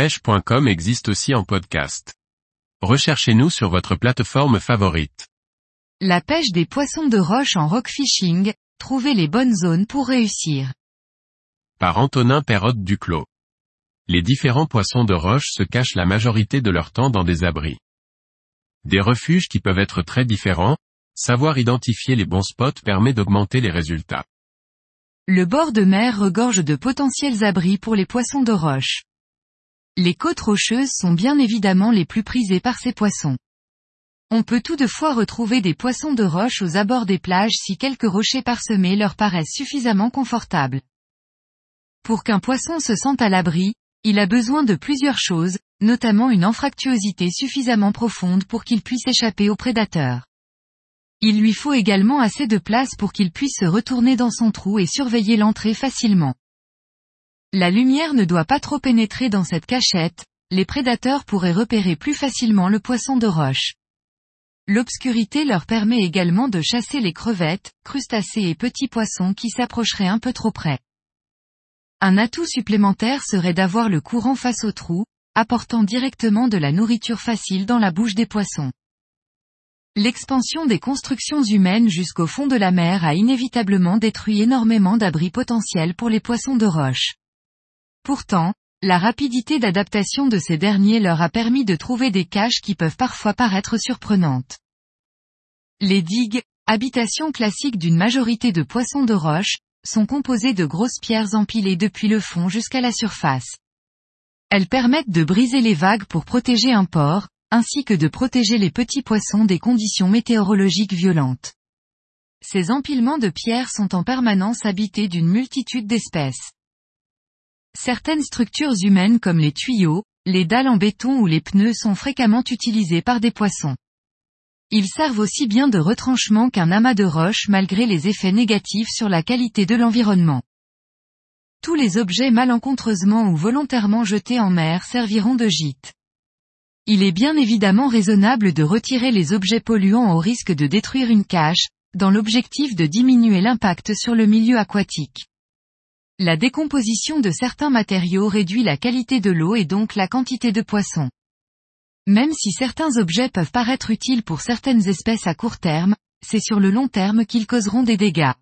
pêche.com existe aussi en podcast. Recherchez-nous sur votre plateforme favorite. La pêche des poissons de roche en rock fishing, trouvez les bonnes zones pour réussir. Par Antonin Perrotte Duclos. Les différents poissons de roche se cachent la majorité de leur temps dans des abris. Des refuges qui peuvent être très différents, savoir identifier les bons spots permet d'augmenter les résultats. Le bord de mer regorge de potentiels abris pour les poissons de roche. Les côtes rocheuses sont bien évidemment les plus prisées par ces poissons. On peut toutefois retrouver des poissons de roche aux abords des plages si quelques rochers parsemés leur paraissent suffisamment confortables. Pour qu'un poisson se sente à l'abri, il a besoin de plusieurs choses, notamment une anfractuosité suffisamment profonde pour qu'il puisse échapper aux prédateurs. Il lui faut également assez de place pour qu'il puisse se retourner dans son trou et surveiller l'entrée facilement. La lumière ne doit pas trop pénétrer dans cette cachette, les prédateurs pourraient repérer plus facilement le poisson de roche. L'obscurité leur permet également de chasser les crevettes, crustacés et petits poissons qui s'approcheraient un peu trop près. Un atout supplémentaire serait d'avoir le courant face au trou, apportant directement de la nourriture facile dans la bouche des poissons. L'expansion des constructions humaines jusqu'au fond de la mer a inévitablement détruit énormément d'abris potentiels pour les poissons de roche. Pourtant, la rapidité d'adaptation de ces derniers leur a permis de trouver des caches qui peuvent parfois paraître surprenantes. Les digues, habitations classiques d'une majorité de poissons de roche, sont composées de grosses pierres empilées depuis le fond jusqu'à la surface. Elles permettent de briser les vagues pour protéger un port, ainsi que de protéger les petits poissons des conditions météorologiques violentes. Ces empilements de pierres sont en permanence habités d'une multitude d'espèces. Certaines structures humaines comme les tuyaux, les dalles en béton ou les pneus sont fréquemment utilisés par des poissons. Ils servent aussi bien de retranchement qu'un amas de roches malgré les effets négatifs sur la qualité de l'environnement. Tous les objets malencontreusement ou volontairement jetés en mer serviront de gîte. Il est bien évidemment raisonnable de retirer les objets polluants au risque de détruire une cache, dans l'objectif de diminuer l'impact sur le milieu aquatique. La décomposition de certains matériaux réduit la qualité de l'eau et donc la quantité de poissons. Même si certains objets peuvent paraître utiles pour certaines espèces à court terme, c'est sur le long terme qu'ils causeront des dégâts.